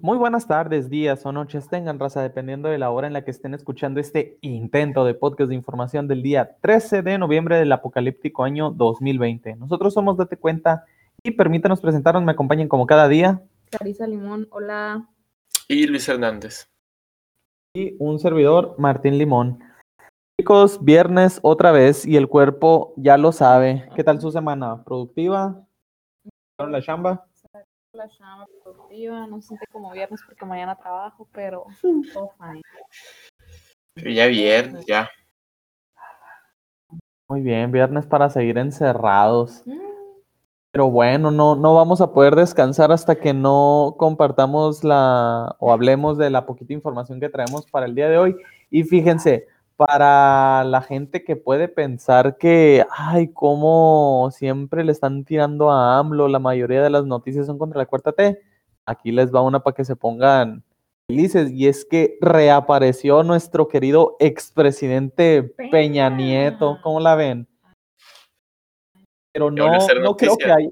Muy buenas tardes, días o noches tengan, raza, dependiendo de la hora en la que estén escuchando este intento de podcast de información del día 13 de noviembre del apocalíptico año 2020. Nosotros somos Date Cuenta y permítanos presentarnos, me acompañen como cada día. Clarisa Limón, hola. Y Luis Hernández. Y un servidor, Martín Limón. Chicos, viernes otra vez y el cuerpo ya lo sabe. ¿Qué tal su semana? ¿Productiva? ¿La chamba? La chamba productiva, no siente como viernes porque mañana trabajo, pero todo fine. Pero ya viernes, ya. Muy bien, viernes para seguir encerrados. Mm, Pero bueno, no, no vamos a poder descansar hasta que no compartamos la o hablemos de la poquita información que traemos para el día de hoy. Y fíjense, para la gente que puede pensar que, ay, cómo siempre le están tirando a AMLO, la mayoría de las noticias son contra la cuarta T, aquí les va una para que se pongan felices. Y es que reapareció nuestro querido expresidente Peña Peña. Nieto. ¿Cómo la ven? Pero no, no creo que haya.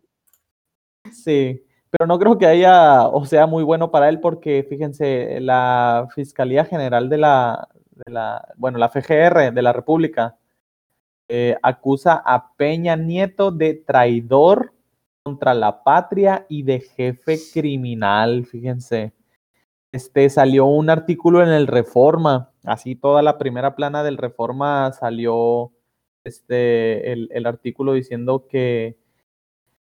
Sí, pero no creo que haya, o sea, muy bueno para él, porque fíjense, la Fiscalía General de la, de la bueno, la FGR de la República eh, acusa a Peña Nieto de traidor contra la patria y de jefe criminal, fíjense. Este salió un artículo en el Reforma, así toda la primera plana del Reforma salió este el, el artículo diciendo que,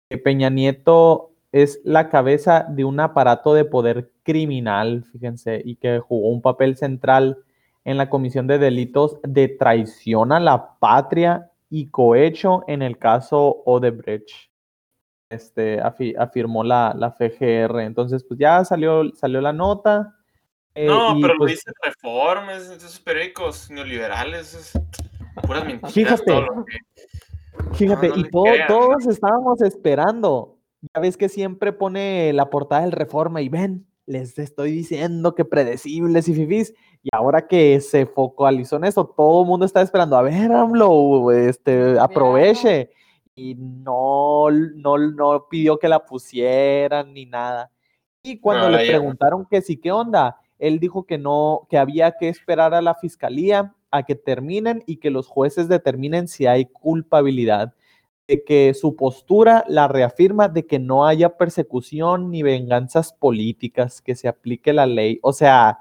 que Peña Nieto es la cabeza de un aparato de poder criminal, fíjense, y que jugó un papel central en la comisión de delitos de traición a la patria y cohecho en el caso Odebrecht. Este, afi- afirmó la, la FGR. Entonces, pues ya salió, salió la nota. eh, No, pero lo pues, dicen reformas, esos periódicos neoliberales, es puras mentiras. Fíjate. todo lo que- Fíjate, No, no y le todo- crean, ¿no? todos estábamos esperando. Ya ves que siempre pone la portada del Reforma y ven, les estoy diciendo que predecibles y fifís. Y ahora que se focalizó en eso, todo el mundo está esperando. A ver, AMLO, este, aproveche. Y no, no, no pidió que la pusieran ni nada. Y cuando Ahora le ya. preguntaron que sí, ¿qué onda? Él dijo que no, que había que esperar a la fiscalía a que terminen y que los jueces determinen si hay culpabilidad de que su postura la reafirma de que no haya persecución ni venganzas políticas, que se aplique la ley. O sea,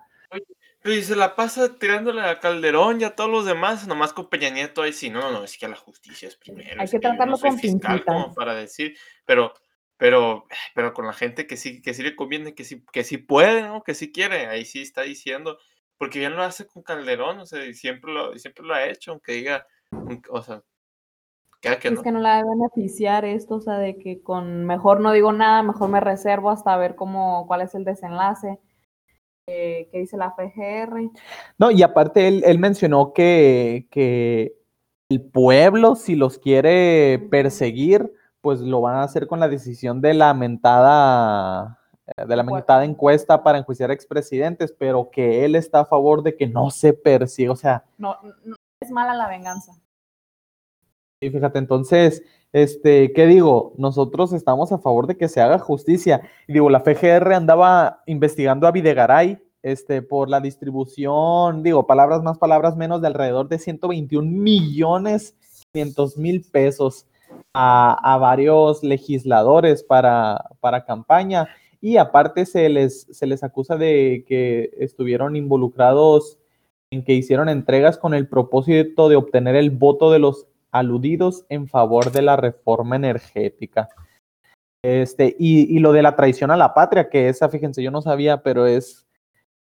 Y se la pasa tirándole a Calderón y a todos los demás, nomás con Peña Nieto ahí sí, no, no, no, es que la justicia es primero. Hay es que no tratarlo soy con fiscal como para decir, pero, pero, pero con la gente que sí, que sí le conviene, que sí, que sí puede, ¿no? Que sí quiere, ahí sí está diciendo, porque bien lo hace con Calderón, o sea, y siempre lo, y siempre lo ha hecho, aunque diga, o sea, que Es no. que no la debe beneficiar esto, o sea, de que con mejor no digo nada, mejor me reservo hasta ver cómo, cuál es el desenlace. Eh, ¿Qué dice la FGR? no, y aparte él, él mencionó que, que el pueblo, si los quiere perseguir, pues lo van a hacer con la decisión de la mentada, eh, de la Encuesta. mentada encuesta para enjuiciar expresidentes, pero que él está a favor de que no se persiga, o sea, No, no es mala la venganza. Y fíjate, entonces, este, ¿qué digo? Nosotros estamos a favor de que se haga justicia. Y digo, la FGR andaba investigando a Videgaray, este, por la distribución, digo, palabras más, palabras menos, de alrededor de 121 millones 500 mil pesos a, a varios legisladores para, para campaña. Y aparte se les, se les acusa de que estuvieron involucrados en que hicieron entregas con el propósito de obtener el voto de los aludidos en favor de la reforma energética. Este, y, y lo de la traición a la patria, que esa, fíjense, yo no sabía, pero es,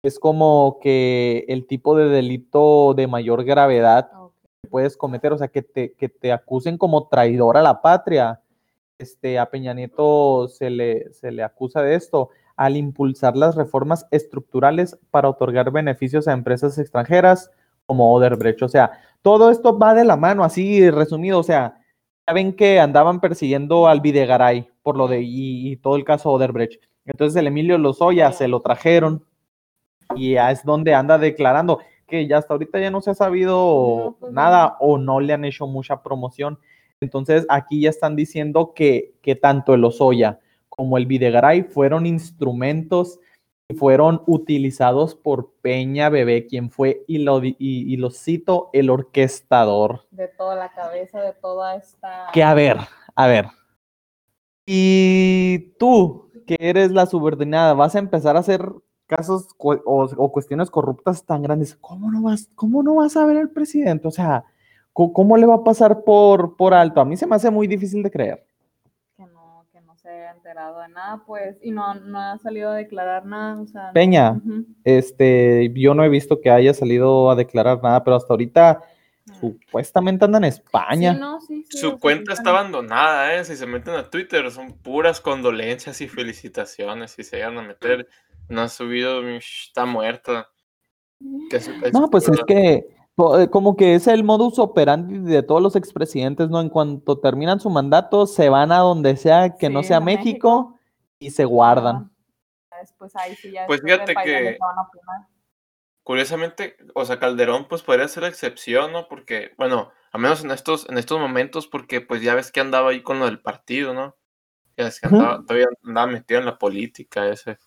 es como que el tipo de delito de mayor gravedad Ok. que puedes cometer, o sea, que te, que te acusen como traidor a la patria. Este, a Peña Nieto se le, se le acusa de esto al impulsar las reformas estructurales para otorgar beneficios a empresas extranjeras como Odebrecht. O sea, todo esto va de la mano, así resumido. O sea, ya ven que andaban persiguiendo al Videgaray por lo de y, y todo el caso Odebrecht. Entonces el Emilio Lozoya se lo trajeron y ya es donde anda declarando que ya hasta ahorita ya no se ha sabido No, pues, nada o no le han hecho mucha promoción. Entonces aquí ya están diciendo que, que tanto el Lozoya como el Videgaray fueron instrumentos fueron utilizados por Peña Bebé, quien fue, y lo, y, y lo cito, el orquestador. De toda la cabeza, de toda esta... Que a ver, a ver. Y tú, que eres la subordinada, vas a empezar a hacer casos o, o, cuestiones corruptas tan grandes. ¿Cómo no vas, cómo no vas a ver al presidente? O sea, ¿cómo, ¿cómo, le va a pasar por, por alto? A mí se me hace muy difícil de creer. Que no, que no se haya enterado de nada, pues, y no, no ha salido a declarar nada. O sea, Peña, no. Este, yo no he visto que haya salido a declarar nada, pero hasta ahorita supuestamente anda en España. Sí, no, sí, sí, o Su cuenta está abandonada, ¿eh? Si se meten a Twitter son puras condolencias y felicitaciones. Si se llegan a meter, no ha subido, está muerta. No, pues es que como que es el modus operandi de todos los expresidentes, ¿no? En cuanto terminan su mandato, se van a donde sea que no sea a México, y se guardan. Después ahí sí, ya Pues fíjate que- a. Curiosamente, o sea, Calderón pues podría ser la excepción, ¿no? Porque, bueno, al menos en estos, en estos momentos, porque pues ya ves que andaba ahí con lo del partido, ¿no? Ya ves que andaba, todavía andaba metido en la política ese.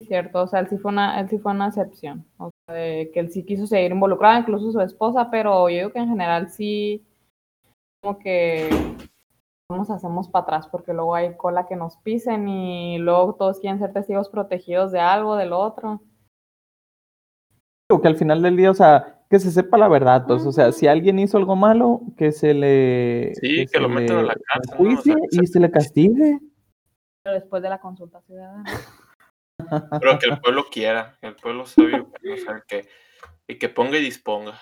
Cierto, o sea, él sí fue una, él sí fue una excepción, o que él sí quiso seguir involucrado, incluso su esposa, pero yo digo que en general sí, como que nos hacemos para atrás, porque luego hay cola que nos pisen y luego todos quieren ser testigos protegidos de algo, del otro. Digo que al final del día, o sea, que se sepa la verdad, pues, o sea, si alguien hizo algo malo, que se le... Sí, que lo metan a la cárcel, ¿no? O sea, enjuicie que se- y se le castigue. Pero después de la consulta ciudadana. Pero que el pueblo quiera, que el pueblo sabio, o sea, que, y que ponga y disponga.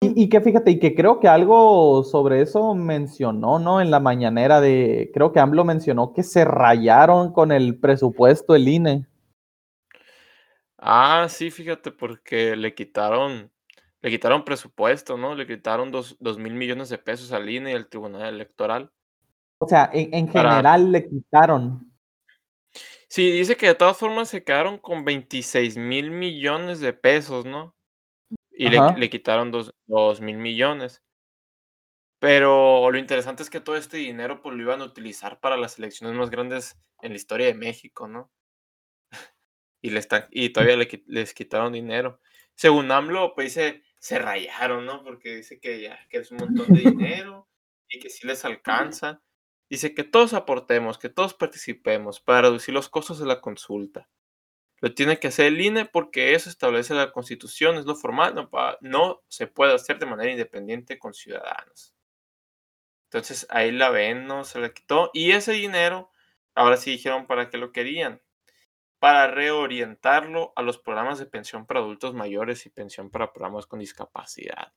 Y, y que fíjate, y que creo que algo sobre eso mencionó, ¿no? En la mañanera de, creo que AMLO mencionó que se rayaron con el presupuesto el INE. Ah, sí, fíjate, porque le quitaron, le quitaron presupuesto, ¿no? Le quitaron dos, dos mil millones de pesos al INE y al Tribunal Electoral. O sea, en, en Para- general le quitaron. Sí, dice que de todas formas se quedaron con 26 mil millones de pesos, ¿no? Y le, le quitaron dos, dos mil millones. Pero lo interesante es que todo este dinero pues lo iban a utilizar para las elecciones más grandes en la historia de México, ¿no? Y, le están, y todavía le les quitaron dinero. Según AMLO, pues dice, se rayaron, ¿no? Porque dice que ya que es un montón de dinero y que sí les alcanza. Dice que todos aportemos, que todos participemos para reducir los costos de la consulta. Lo tiene que hacer el INE porque eso establece la Constitución, es lo formal, no, no se puede hacer de manera independiente con ciudadanos. Entonces ahí la ven, ¿no? Se le quitó. Y ese dinero, ahora sí dijeron para qué lo querían. Para reorientarlo a los programas de pensión para adultos mayores y pensión para programas con discapacidad.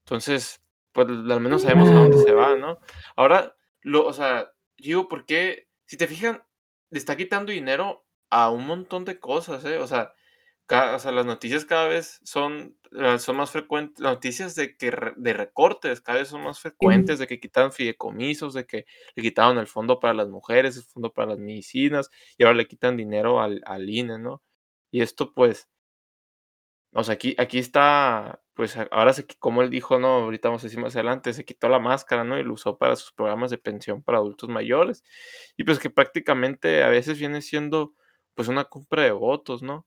Entonces, pues al menos sabemos a dónde se va, ¿no? Ahora, lo, o sea, digo, ¿por qué? Si te fijan, le está quitando dinero a un montón de cosas, ¿eh? O sea, ca- o sea, las noticias cada vez son, eh, son más frecuentes, las noticias de que de recortes cada vez son más frecuentes, de que quitaron fideicomisos, de que le quitaron el fondo para las mujeres, el fondo para las medicinas, y ahora le quitan dinero al, al INE, ¿no? Y esto pues, o sea, aquí, aquí está, pues ahora se, como él dijo, no, ahorita vamos a decir más adelante, se quitó la máscara, ¿no? Y lo usó para sus programas de pensión para adultos mayores. Y pues que prácticamente a veces viene siendo pues una compra de votos, ¿no?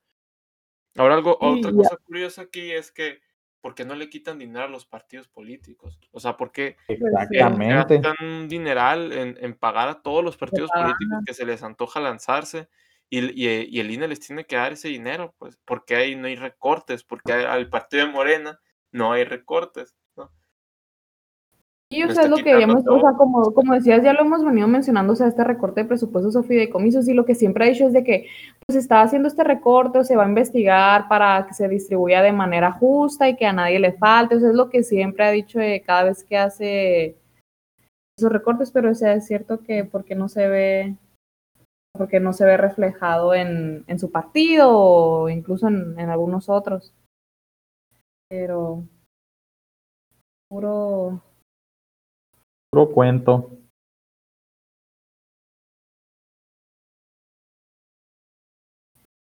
Ahora algo, Sí, otra ya. cosa curiosa aquí es que, ¿por qué no le quitan dinero a los partidos políticos? O sea, ¿por qué. Exactamente. gastan un dineral en, en pagar a todos los partidos políticos que se les antoja lanzarse? Y, eh, y el INE les tiene que dar ese dinero, pues, porque ahí no hay recortes, porque hay- al partido de Morena no hay recortes, ¿no? Y o sea, es lo que hemos, o sea, como, como decías, ya lo hemos venido mencionando, o sea, este recorte de presupuestos o fideicomisos, y lo que siempre ha dicho es de que pues está haciendo este recorte o se va a investigar para que se distribuya de manera justa y que a nadie le falte, o sea, es lo que siempre ha dicho de cada vez que hace esos recortes, pero o sea, es cierto que porque no se ve, porque no se ve reflejado en, en su partido o incluso en, en algunos otros. Pero puro Puro cuento.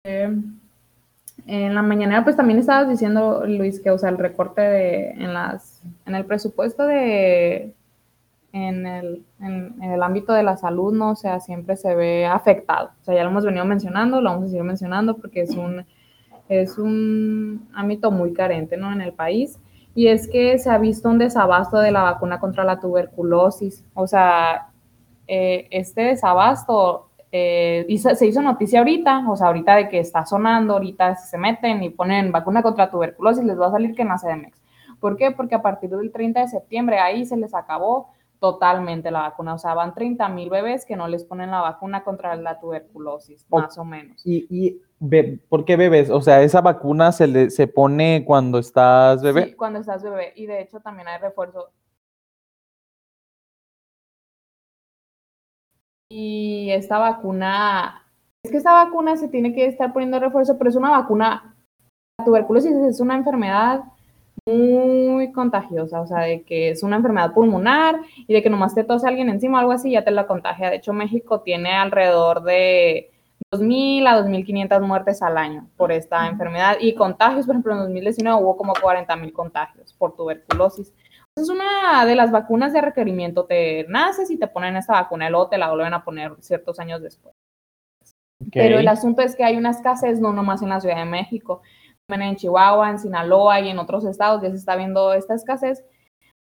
Eh, en la mañana pues también estabas diciendo, Luis, que o sea, el recorte de, en las, en el presupuesto de, en el, en, en el ámbito de la salud, ¿no? O sea, siempre se ve afectado. O sea, ya lo hemos venido mencionando, lo vamos a seguir mencionando porque es un, es un ámbito muy carente, ¿no? En el país. Y es que se ha visto un desabasto de la vacuna contra la tuberculosis. O sea, eh, este desabasto eh, se hizo noticia ahorita, o sea, ahorita de que está sonando, ahorita se meten y ponen vacuna contra tuberculosis, les va a salir que en la CDMX. ¿Por qué? Porque a partir del 30 de septiembre ahí se les acabó totalmente la vacuna. O sea, van 30 mil bebés que no les ponen la vacuna contra la tuberculosis, más o menos. ¿Y, y be- por qué bebes? O sea, esa vacuna se, le, se pone cuando estás bebé. Sí, cuando estás bebé. Y de hecho también hay refuerzo. Y esta vacuna, es que esta vacuna se tiene que estar poniendo refuerzo, pero es una vacuna, la tuberculosis es una enfermedad muy contagiosa, o sea, de que es una enfermedad pulmonar y de que nomás te tose alguien encima o algo así, ya te la contagia. De hecho, México tiene alrededor de 2.000 a 2.500 muertes al año por esta enfermedad y contagios, por ejemplo, en 2019 hubo como 40.000 contagios por tuberculosis. Es una de las vacunas de requerimiento, te naces y te ponen esa vacuna y luego te la vuelven a poner ciertos años después. Pero el asunto es que hay una escasez, no nomás en la Ciudad de México, en Chihuahua, en Sinaloa y en otros estados ya se está viendo esta escasez,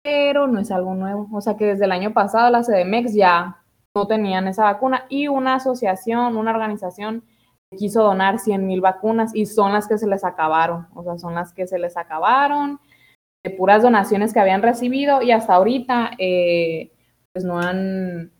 pero no es algo nuevo. O sea que desde el año pasado la CDMX ya no tenían esa vacuna y una asociación, una organización quiso donar 100 mil vacunas y son las que se les acabaron. O sea, son las que se les acabaron, de puras donaciones que habían recibido y hasta ahorita eh, pues no han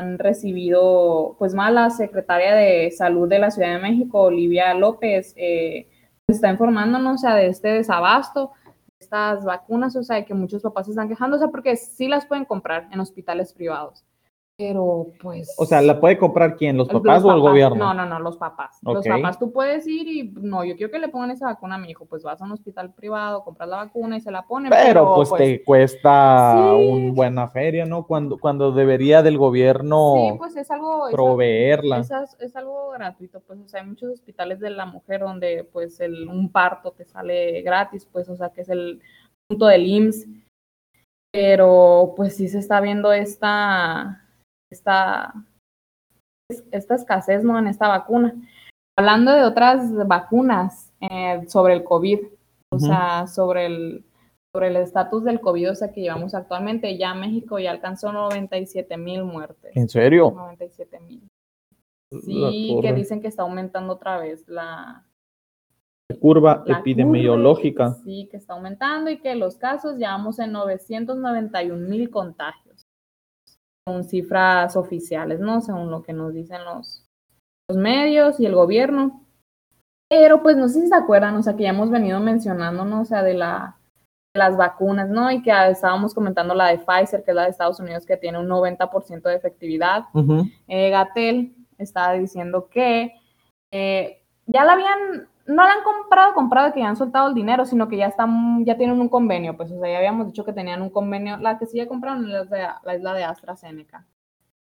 han recibido, pues más la secretaria de Salud de la Ciudad de México, Olivia López, eh, está informándonos, o sea, de este desabasto, de estas vacunas, o sea, de que muchos papás se están quejando, o sea, porque sí las pueden comprar en hospitales privados, pero pues... O sea, ¿la puede comprar quién? ¿Los los papás o el gobierno? No, no, no, los papás. Los papás tú puedes ir y, no, yo quiero que le pongan esa vacuna a mi hijo, pues vas a un hospital privado, compras la vacuna y se la ponen. Pero pues, te cuesta sí. una buena feria, ¿no? Cuando, cuando debería del gobierno Sí, pues es algo... proveerla. Es, es algo gratuito, pues, o sea, hay muchos hospitales de la mujer donde, pues, el, un parto te sale gratis, pues, o sea, que es el punto del IMSS, pero, pues, sí se está viendo esta, esta, es- esta escasez, ¿no?, en esta vacuna. Hablando de otras vacunas eh, sobre el COVID, o sea, sobre el sobre el estatus del COVID, o sea, que llevamos actualmente, ya México ya alcanzó 97 mil muertes. ¿En serio? 97 mil. Sí, que dicen que está aumentando otra vez la, curva la epidemiológica. curva, Sí, que está aumentando y que los casos ya vamos en 991 mil contagios. Con cifras oficiales, ¿no? Según lo que nos dicen los, los medios y el gobierno. Pero pues no sé si se acuerdan, o sea, que ya hemos venido mencionando, ¿no? O sea, de la de las vacunas, ¿no? Y que estábamos comentando la de Pfizer, que es la de Estados Unidos, que tiene un 90% de efectividad. Ujú. eh, Gatel estaba diciendo que eh, ya la habían, no la han comprado, comprado que ya han soltado el dinero, sino que ya están, ya tienen un convenio, pues, o sea, ya habíamos dicho que tenían un convenio, la que sí ya compraron es la de, la isla de AstraZeneca,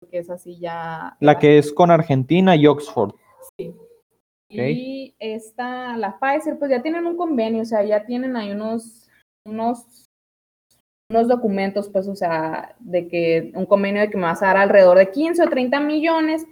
porque es así ya. La que es con Argentina y Oxford. Sí. Y esta, la Pfizer, pues ya tienen un convenio, o sea, ya tienen ahí unos, unos, unos documentos, pues, o sea, de que un convenio de que me vas a dar alrededor de 15 o 30 millones,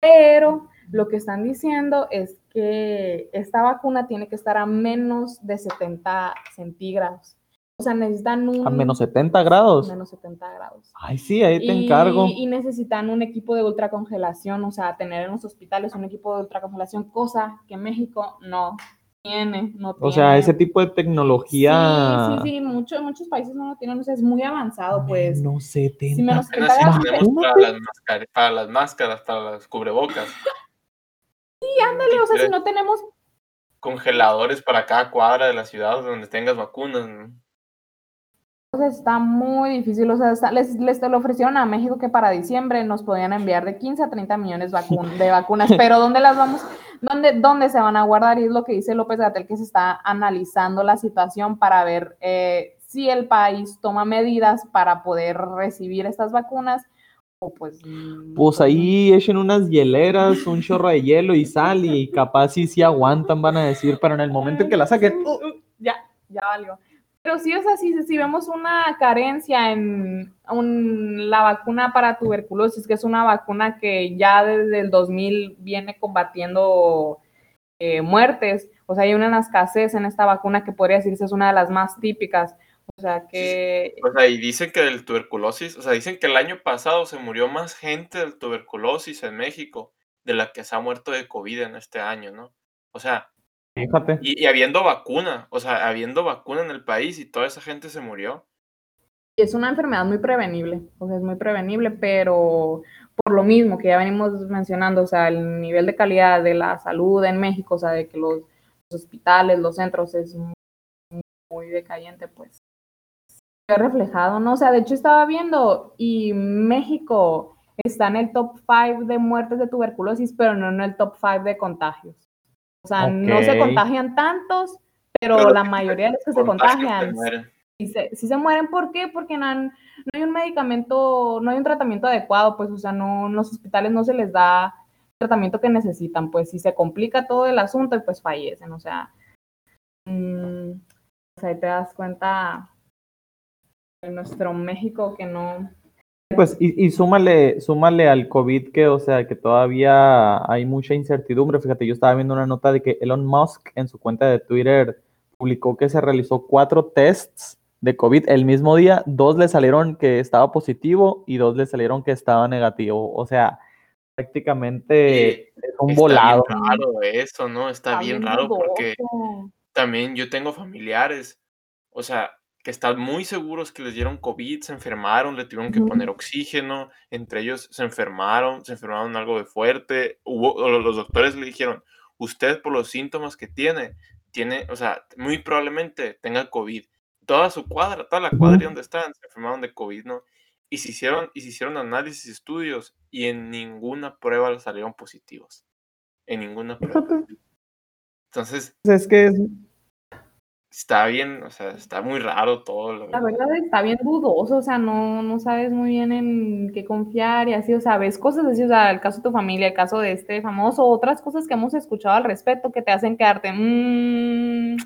pero lo que están diciendo es que esta vacuna tiene que estar a menos de 70 centígrados. O sea, necesitan un... A menos 70 grados. menos 70 grados. Ay, sí, ahí te Y- encargo. Y necesitan un equipo de ultracongelación, o sea, tener en los hospitales un equipo de ultracongelación, cosa que México no tiene. No O sea, tiene. ese tipo de tecnología. Sí, sí, sí, muchos, muchos países no lo tienen, o sea, es muy avanzado, pues. No 70. Sí, menos Apenas sí 70 tenemos para Imagínate. las, máscaras, para las máscaras, para las cubrebocas. Sí, ándale, o sea, si no tenemos Congeladores para cada cuadra de la ciudad donde tengas vacunas. ¿no? O sea, está muy difícil. O sea, está- les, les te lo ofrecieron a México que para diciembre nos podían enviar de 15 a 30 millones vacun- de vacunas, pero ¿dónde las vamos? ¿Dónde, ¿Dónde se van a guardar? Y es lo que dice López Gatel, que se está analizando la situación para ver eh, si el país toma medidas para poder recibir estas vacunas pues... mm, Pues ahí echen unas hieleras, un chorro de hielo y sal y capaz sí, sí aguantan, van a decir, pero en el momento en que la saquen, uh, ya, ya valió. Pero sí, o sea, si, si vemos una carencia en la vacuna para tuberculosis, que es una vacuna que ya desde el 2000 viene combatiendo eh, muertes, o sea, hay una escasez en esta vacuna que podría decirse es una de las más típicas. O sea, que... O sea, y dicen que del tuberculosis, o sea, dicen que el año pasado se murió más gente del tuberculosis en México de la que se ha muerto de COVID en este año, ¿no? O sea, Fíjate. Y, habiendo vacuna, o sea, habiendo vacuna en el país y toda esa gente se murió. Es una enfermedad muy prevenible, o sea, es muy prevenible, pero por lo mismo que ya venimos mencionando, o sea, el nivel de calidad de la salud en México, o sea, de que los, hospitales, los centros es muy, muy decayente, pues reflejado, ¿no? O sea, de hecho estaba viendo y México está en el top 5 de muertes de tuberculosis, pero no en el top 5 de contagios. O sea, no se contagian tantos, pero, la mayoría de los que se contagian sí se, se, mueren. ¿Por qué? Porque no, no, hay un medicamento, no hay un tratamiento adecuado, pues, o sea, no, los hospitales no se les da el tratamiento que necesitan, pues, si se complica todo el asunto, pues fallecen, o sea, mmm, o sea, ahí te das cuenta en nuestro México que no, pues, y, y, súmale, súmale al COVID que, o sea, que todavía hay mucha incertidumbre. Fíjate, yo estaba viendo una nota de que Elon Musk en su cuenta de Twitter publicó que se realizó cuatro tests de COVID el mismo día. Dos le salieron que estaba positivo y dos le salieron que estaba negativo. O sea, prácticamente es un volado. Está bien raro eso, ¿no? Está, bien, raro porque también yo tengo familiares. O sea, que están muy seguros que les dieron COVID, se enfermaron, le tuvieron que poner oxígeno, entre ellos se enfermaron, se enfermaron algo de fuerte, Hubo, los doctores le dijeron, usted por los síntomas que tiene, tiene, o sea, muy probablemente tenga COVID. Toda su cuadra, toda la cuadra donde están, se enfermaron de COVID, ¿no? Y se hicieron, y se hicieron análisis, estudios, y en ninguna prueba les salieron positivos. En ninguna prueba. Entonces... Es que está bien, o sea, está muy raro todo. La verdad está bien dudoso, o sea, no, no sabes muy bien en qué confiar y así, o sea, ves cosas así, o sea, el caso de tu familia, el caso de este famoso, otras cosas que hemos escuchado al respecto que te hacen quedarte. Mmm...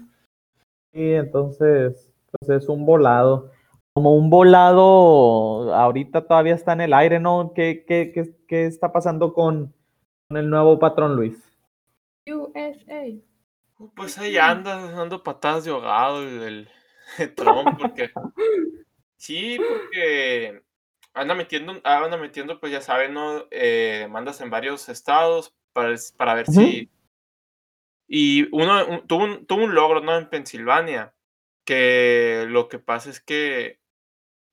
Sí, entonces, pues es un volado. Como un volado, ahorita todavía está en el aire, ¿no? ¿Qué, qué, qué, qué está pasando con, con el nuevo patrón Luis? USA. Pues ahí anda dando patadas de ahogado el, Trump, porque sí, porque anda metiendo, anda metiendo, pues ya saben, ¿no? Eh, demandas en varios estados para, para ver si. Y uno tuvo, un, tuvo un logro, ¿no? En Pensilvania, que lo que pasa es que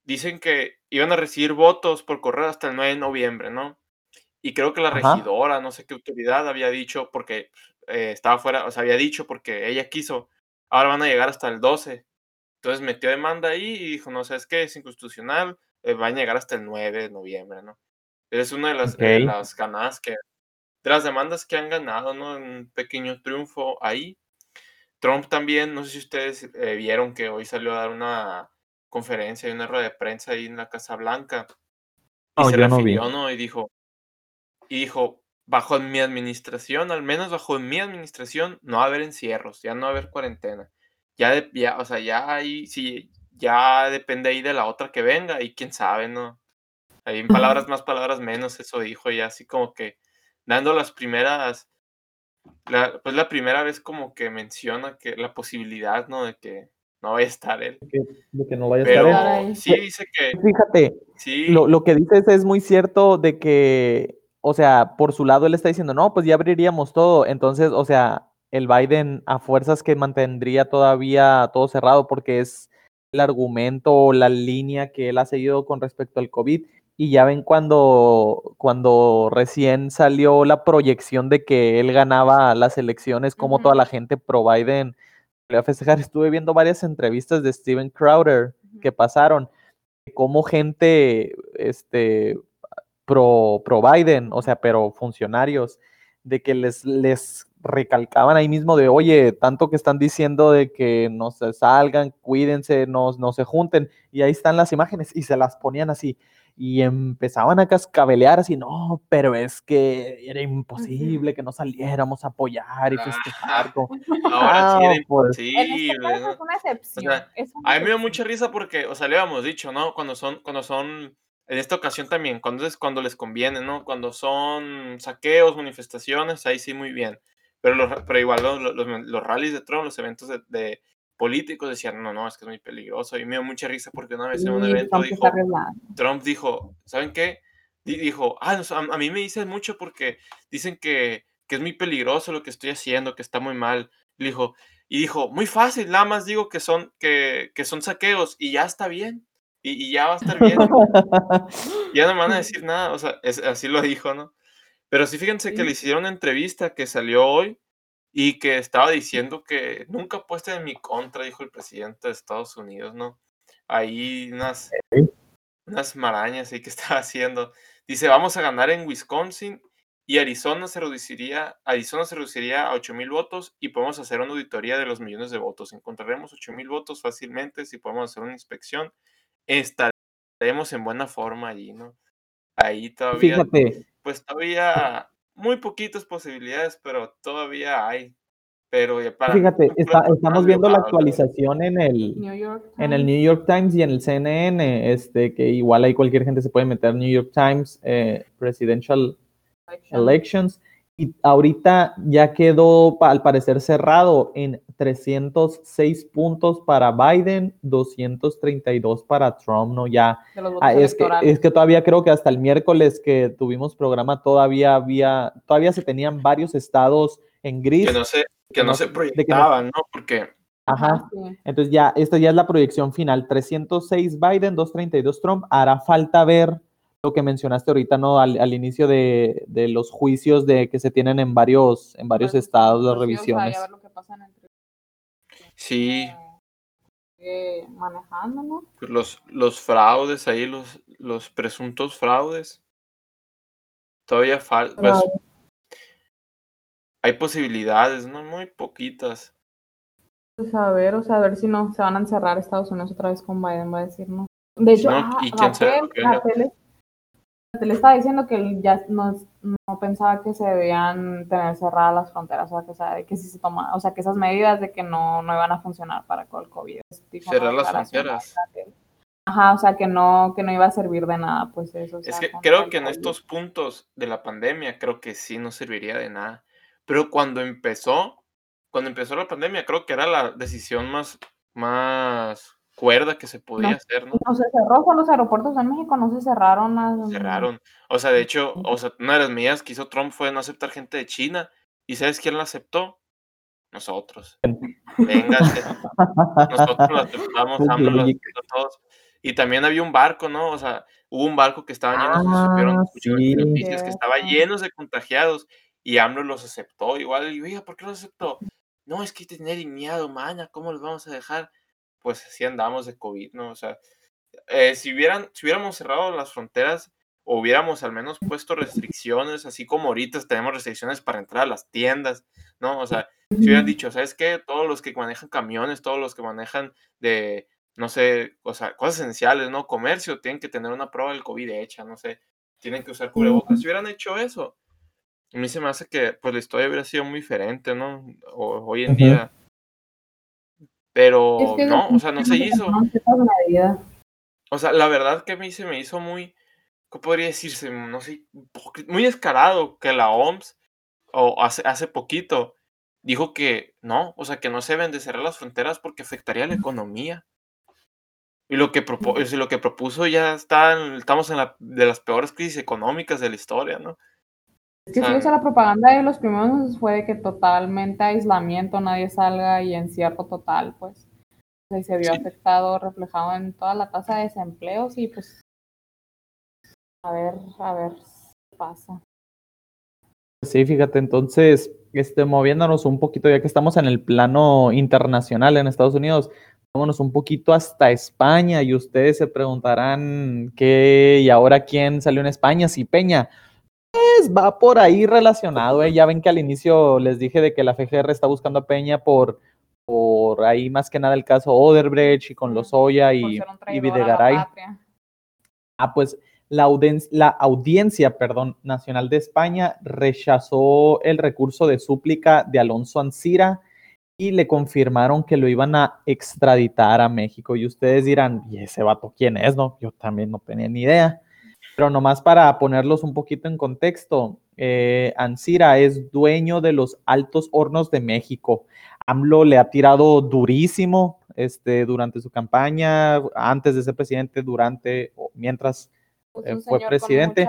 dicen que iban a recibir votos por correo hasta el 9 de noviembre, ¿no? Y creo que la regidora, no sé qué autoridad, había dicho, porque eh, estaba fuera, o sea, había dicho porque ella quiso, ahora van a llegar hasta el 12. Entonces metió demanda ahí y dijo, no, ¿sabes qué? Es inconstitucional, eh, van a llegar hasta el 9 de noviembre, ¿no? Es una de las, las ganadas que, de las demandas que han ganado, ¿no? Un pequeño triunfo ahí. Trump también, no sé si ustedes eh, vieron que hoy salió a dar una conferencia y una rueda de prensa ahí en la Casa Blanca. Y se refirió, ¿no? Y dijo, y dijo, bajo mi administración, al menos bajo mi administración, no va a haber encierros, ya no va a haber cuarentena. Ya, ya o sea, ya ahí sí, ya depende ahí de la otra que venga y quién sabe, ¿no? Ahí en palabras más, palabras menos, eso dijo ya así como que dando las primeras, pues la primera vez como que menciona que la posibilidad, ¿no? De que no vaya a estar él. De que, no vaya a estar él. Sí, dice que... Fíjate, sí. Lo, lo que dices es muy cierto de que o sea, por su lado él está diciendo, no, pues ya abriríamos todo. Entonces, o sea, el Biden a fuerzas que mantendría todavía todo cerrado porque es el argumento o la línea que él ha seguido con respecto al COVID. Y ya ven cuando, cuando recién salió la proyección de que él ganaba las elecciones, como toda la gente pro Biden le a festejar. Estuve viendo varias entrevistas de Steven Crowder que pasaron, como gente, este, pro, pro Biden, o sea, pero funcionarios, de que les, les recalcaban ahí mismo de, oye, tanto que están diciendo de que no se salgan, cuídense, no, no se junten, y ahí están las imágenes y se las ponían así. y empezaban a cascabelear así, no, pero es que era imposible que no saliéramos a apoyar y festejar. como, Ahora sí "Ah, era pues, En este imposible, caso ¿no? es una excepción. sea, es una A mí me dio mucha risa porque, o sea, le habíamos dicho, ¿no? Cuando son, cuando son, en esta ocasión también, cuando es cuando les conviene, ¿no? Cuando son saqueos, manifestaciones, ahí sí muy bien. Pero, los, pero igual los, los, los- rallies de Trump, los eventos de, de políticos decían, no, no, es que es muy peligroso. Y me dio mucha risa porque una vez en un evento dijo. Trump dijo, ¿saben qué? Di- Dijo, ah, no, a, a mí me dicen mucho porque dicen que, que es muy peligroso lo que estoy haciendo, que está muy mal. Y dijo, y dijo, muy fácil, nada más digo que son, que, que son saqueos y ya está bien. Y, y ya va a estar bien. ya no me van a decir nada. O sea, es- así lo dijo, ¿no? Pero sí, fíjense que Sí. le hicieron una entrevista que salió hoy y que estaba diciendo que nunca apuesten en mi contra, dijo el presidente de Estados Unidos, ¿no? Ahí unas, unas marañas ahí que estaba haciendo. Dice, vamos a ganar en Wisconsin y Arizona se reduciría, Arizona se reduciría a 8 mil votos y podemos hacer una auditoría de los millones de votos. Encontraremos 8 mil votos fácilmente si podemos hacer una inspección. Estaremos en buena forma allí, ¿no? Ahí todavía, Fíjate, pues todavía muy poquitas posibilidades, pero todavía hay. Pero ya para fíjate, está- estamos viendo la actualización en el, New York en el Times. New York Times y en el CNN, este, que igual ahí cualquier gente se puede meter New York Times, eh, Presidential Election. Elections, y ahorita ya quedó al parecer cerrado en 306 puntos para Biden, 232 para Trump, ¿no? Ya, ah, es, que, es que todavía creo que hasta el miércoles que tuvimos programa todavía había, todavía se tenían varios estados en gris. Que no se, que no no- se que no- proyectaban, ¿no? Porque Ajá. Entonces ya, esta ya es la proyección final. 306 Biden, 232 Trump. Hará falta ver lo que mencionaste ahorita, ¿no? Al, al inicio de, de los juicios de que se tienen en varios, en varios Pues, estados, las pues revisiones. ya ver lo que pasa en el tribunal, sí, eh, manejando, ¿no? pues, los, los fraudes ahí, los, los presuntos fraudes. Todavía falta. Pero hay posibilidades, ¿no? Muy poquitas. Pues a ver, o sea, a ver si no se van a encerrar Estados Unidos otra vez con Biden, va a decir, ¿no? De hecho, No, ah, y quién Gatel estaba diciendo que él ya no, no pensaba que se debían tener cerradas las fronteras, o sea, que, si se toma, o sea, que esas medidas de que no, no iban a funcionar para con el COVID. una Cerrar las fronteras. Ajá, o sea, que no, que no iba a servir de nada, pues eso. o Es que creo que en estos puntos de la pandemia, creo que sí no serviría de nada. Pero cuando empezó, cuando empezó la pandemia, creo que era la decisión más, más cuerda que se podía No. hacer, ¿no? No se cerró, con los aeropuertos en México no se cerraron. a- Cerraron. O sea, de hecho, o sea, una de las medidas que hizo Trump fue no aceptar gente de China. ¿Y sabes quién la aceptó? Nosotros. Véngase. Nosotros la aceptamos, Pues, AMLO la aceptó a todos. Y también había un barco, ¿no? O sea, hubo un barco que estaba lleno, se Ah, supieron, en las sí. noticias que estaba llenos de contagiados y AMLO los aceptó. Igual, y oiga, ¿por qué los aceptó? No, es que tener miedo, maña, ¿cómo los vamos a dejar? Pues así andamos de COVID, ¿no? O sea, eh, si, hubieran, si hubiéramos cerrado las fronteras o hubiéramos al menos puesto restricciones, así como ahorita tenemos restricciones para entrar a las tiendas, ¿no? O sea, si hubieran dicho, ¿sabes qué? Todos los que manejan camiones, todos los que manejan de, no sé, o sea, cosas esenciales, ¿no? Comercio, tienen que tener una prueba del COVID hecha, no sé, tienen que usar cubrebocas. Si hubieran hecho eso, a mí se me hace que pues la historia hubiera sido muy diferente, ¿no? O- hoy en día. Pero Es que no, o sea, no se hizo. O sea, la verdad que a mí se me hizo muy, ¿cómo podría decirse? No sé, muy descarado que la OMS, o hace, hace poquito, dijo que no, o sea, que no se deben de cerrar las fronteras porque afectaría a la economía. Y lo que, propo- lo que propuso ya está, en- estamos en la de las peores crisis económicas de la historia, ¿no? Es que sí, Ah. o sea, la propaganda de los primeros meses fue de que totalmente aislamiento, nadie salga y encierro total, pues. Y se vio Sí. afectado, reflejado en toda la tasa de desempleo, y pues. A ver, a ver qué pasa. Sí, fíjate, entonces, este, moviéndonos un poquito, ya que estamos en el plano internacional en Estados Unidos, vámonos un poquito hasta España y ustedes se preguntarán qué y ahora quién salió en España, si Peña. Pues va por ahí relacionado, ¿eh? ya ven que al inicio les dije de que la FGR está buscando a Peña por, por ahí más que nada el caso Oderbrecht y con. Lozoya y, y Videgaray. Ah, pues la, audien- la audiencia perdón, nacional de España rechazó el recurso de súplica de Alonso Ancira y le confirmaron que lo iban a extraditar a México. Y ustedes dirán, ¿y ese vato quién es? No, yo también no tenía ni idea. Pero nomás para ponerlos un poquito en contexto, eh, Ancira es dueño de los Altos Hornos de México. AMLO le ha tirado durísimo este, durante su campaña, antes de ser presidente, durante o mientras Pues eh, fue presidente.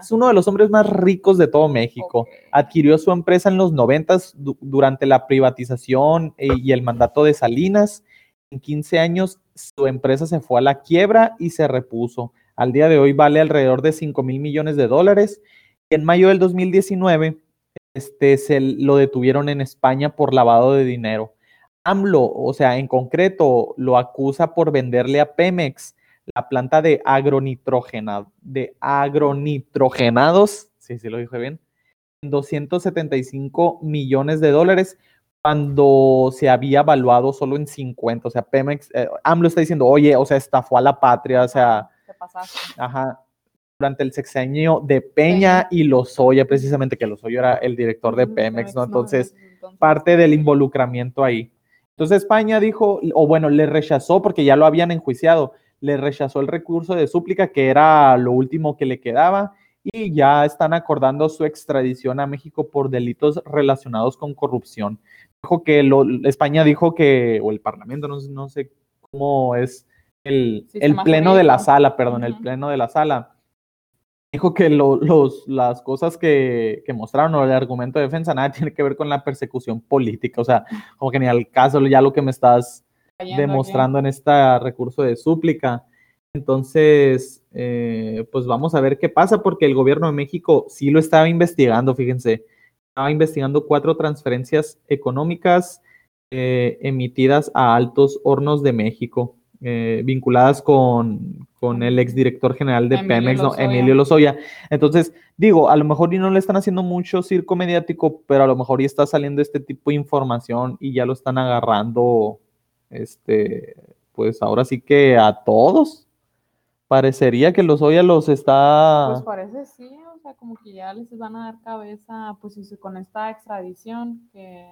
es uno de los hombres más ricos de todo México. Adquirió su empresa en los noventas du- durante la privatización eh, y el mandato de Salinas. En 15 años su empresa se fue a la quiebra y se repuso. Al día de hoy vale alrededor de 5 mil millones de dólares. En mayo del 2019 este, se lo detuvieron en España por lavado de dinero. AMLO, o sea, en concreto, lo acusa por venderle a Pemex la planta de agronitrogena, de agronitrogenados, sí, sí lo dije bien, en 275 millones de dólares cuando se había evaluado solo en 50. O sea, Pemex, eh, AMLO está diciendo, oye, o sea, estafó a la patria, o sea, pasaste. ajá, durante el sexenio de Peña y Lozoya, precisamente, que Lozoya era el director de Pemex, ¿no? Entonces, parte del involucramiento ahí. Entonces España dijo, o bueno, le rechazó porque ya lo habían enjuiciado, le rechazó el recurso de súplica que era lo último que le quedaba y ya están acordando su extradición a México por delitos relacionados con corrupción. Dijo que lo, España dijo que, o el Parlamento, no, no sé cómo es el, pleno de la sala, perdón, el pleno de la sala. Dijo que lo- los, las cosas que, que mostraron o el argumento de defensa nada tiene que ver con la persecución política, o sea, como que ni al caso ya lo que me estás aquí. demostrando en este recurso de súplica. Entonces, eh, pues vamos a ver qué pasa, porque el gobierno de México sí lo estaba investigando, fíjense, estaba investigando cuatro transferencias económicas eh, emitidas a Altos Hornos de México, eh, vinculadas con, con el exdirector general de Emilio Pemex. Emilio Lozoya. Entonces, digo, a lo mejor y no le están haciendo mucho circo mediático, pero a lo mejor ya está saliendo este tipo de información y ya lo están agarrando, este, pues ahora sí que a todos. Parecería que Lozoya los está... Pues parece sí, o sea, como que ya les van a dar cabeza, pues y con esta extradición que,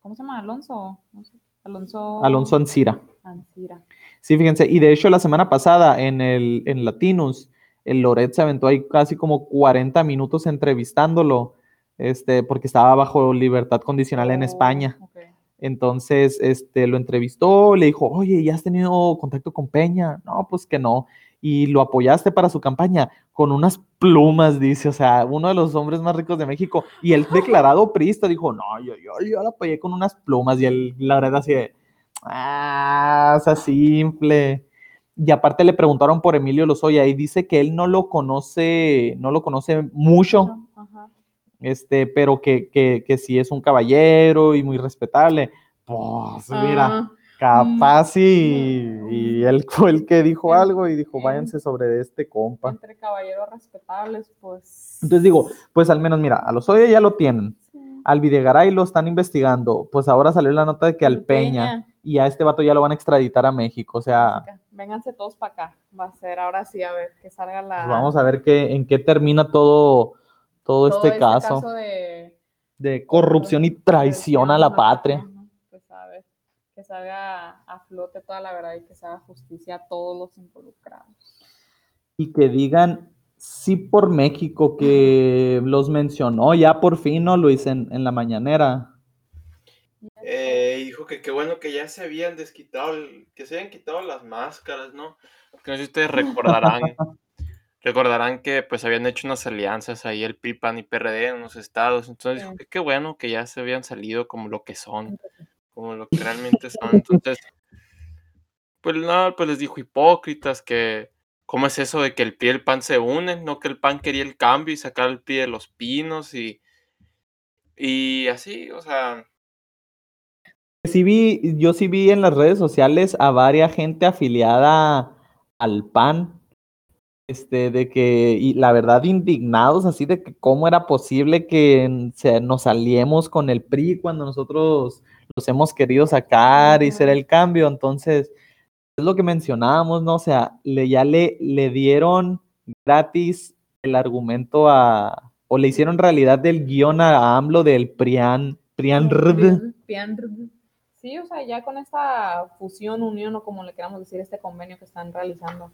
¿cómo se llama? Alonso, no sé, Alonso. Alonso Ancira. Ancira. Sí, fíjense, y de hecho la semana pasada en el en Latinus, el Loret se aventó ahí casi como 40 minutos entrevistándolo, este, porque estaba bajo libertad condicional en Oh, España. Entonces, este, lo entrevistó, le dijo, oye, ¿ya has tenido contacto con Peña? No, pues que no. Y lo apoyaste para su campaña con unas plumas, dice, o sea, uno de los hombres más ricos de México. Y el declarado priista dijo, no, yo, yo, yo lo apoyé con unas plumas. Y él, la verdad, así de, ah, o sea, simple. Y aparte le preguntaron por Emilio Lozoya y dice que él no lo conoce, no lo conoce mucho, Ajá. este, pero que, que, que sí es un caballero y muy respetable. Pues mira, Ah, capaz y, y él fue el que dijo algo y dijo, váyanse sobre este compa. entre caballeros respetables, pues. Entonces digo, pues al menos mira, a los Oya ya lo tienen, sí. al Videgaray lo están investigando, pues ahora salió la nota de que al Peña y a este vato ya lo van a extraditar a México, o sea, Vénganse todos para acá. Va a ser ahora sí, a ver, que salga la. pues vamos a ver qué, en qué termina todo, todo, todo este, caso, de de corrupción y traición a la patria. Ajá, Pues a ver, que salga a flote toda la verdad y que se haga justicia a todos los involucrados. Y que digan sí por México, que los mencionó ya por fin, ¿no, Luis, en, en la mañanera? Eh, dijo que qué bueno que ya se habían desquitado, el- que se habían quitado las máscaras, ¿no? Que no sé si ustedes recordarán, recordarán que pues habían hecho unas alianzas ahí el PRI, PAN y PRD en unos estados, entonces dijo que qué bueno que ya se habían salido como lo que son, como lo que realmente son, entonces, pues no, pues les dijo hipócritas que cómo es eso de que el PRI y el PAN se unen, no que el PAN quería el cambio y sacar el PRI de los pinos y, y así, o sea... Sí vi, yo sí vi en las redes sociales a varias gente afiliada al PAN, este, de que, y la verdad, indignados así de que cómo era posible que n- se, nos aliemos con el PRI cuando nosotros los hemos querido sacar y ser el cambio. Entonces, es lo que mencionábamos, ¿no? O sea, le, ya le, le dieron gratis el argumento a, o le hicieron realidad del guion a AMLO del PRIAN, PRIAN RD. Sí, o sea, ya con esta fusión, unión o como le queramos decir, este convenio que están realizando.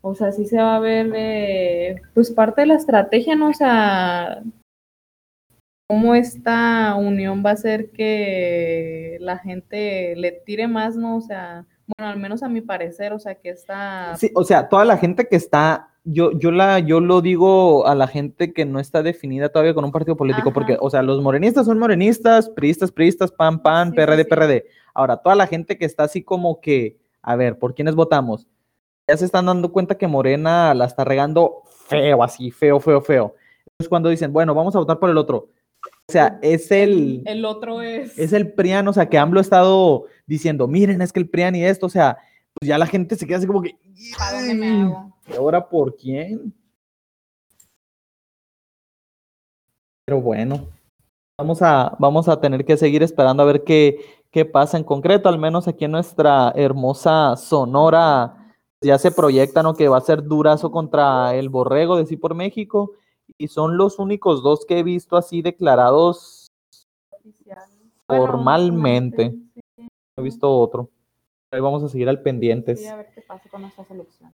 O sea, sí se va a ver, eh, pues parte de la estrategia, ¿no? O sea, cómo esta unión va a hacer que la gente le tire más, ¿no? O sea, bueno, al menos a mi parecer, o sea, que esta... Sí, o sea, toda la gente que está, yo, yo la, yo lo digo a la gente que no está definida todavía con un partido político, Ajá. porque, o sea, los morenistas son morenistas, priistas, priistas, pan, pan, Sí, PRD, sí. PRD. Ahora, toda la gente que está así como que, a ver, ¿por quiénes votamos? Ya se están dando cuenta que Morena la está regando feo, así, feo, feo, feo. Entonces, cuando dicen, bueno, vamos a votar por el otro. O sea, es el, El otro es... es el PRIAN, o sea, que AMLO ha estado diciendo, miren, es que el PRIAN y esto, o sea, pues ya la gente se queda así como que, ¿A dónde me "Ay, hago? ¿y ahora por quién? Pero bueno, vamos a, vamos a tener que seguir esperando a ver qué, qué pasa en concreto, al menos aquí en nuestra hermosa Sonora, ya se proyecta, ¿no? Que va a ser durazo contra el Borrego de Sí por México, y son los únicos dos que he visto así declarados oficial. Bueno, formalmente. sí, No he visto otro. Ahí vamos a seguir al pendientes. sí, a ver qué pasa con nuestra selección.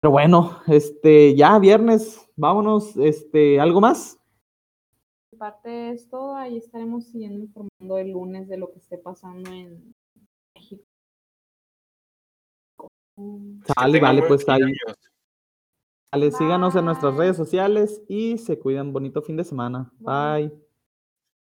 Pero bueno, este, ya viernes, vámonos, este, ¿algo más? De parte es todo, ahí estaremos siguiendo informando el lunes de lo que esté pasando en México. Sale, vale, pues ahí. amigos. Síganos en nuestras redes sociales y se cuidan. Bonito fin de semana. Bye. Bye.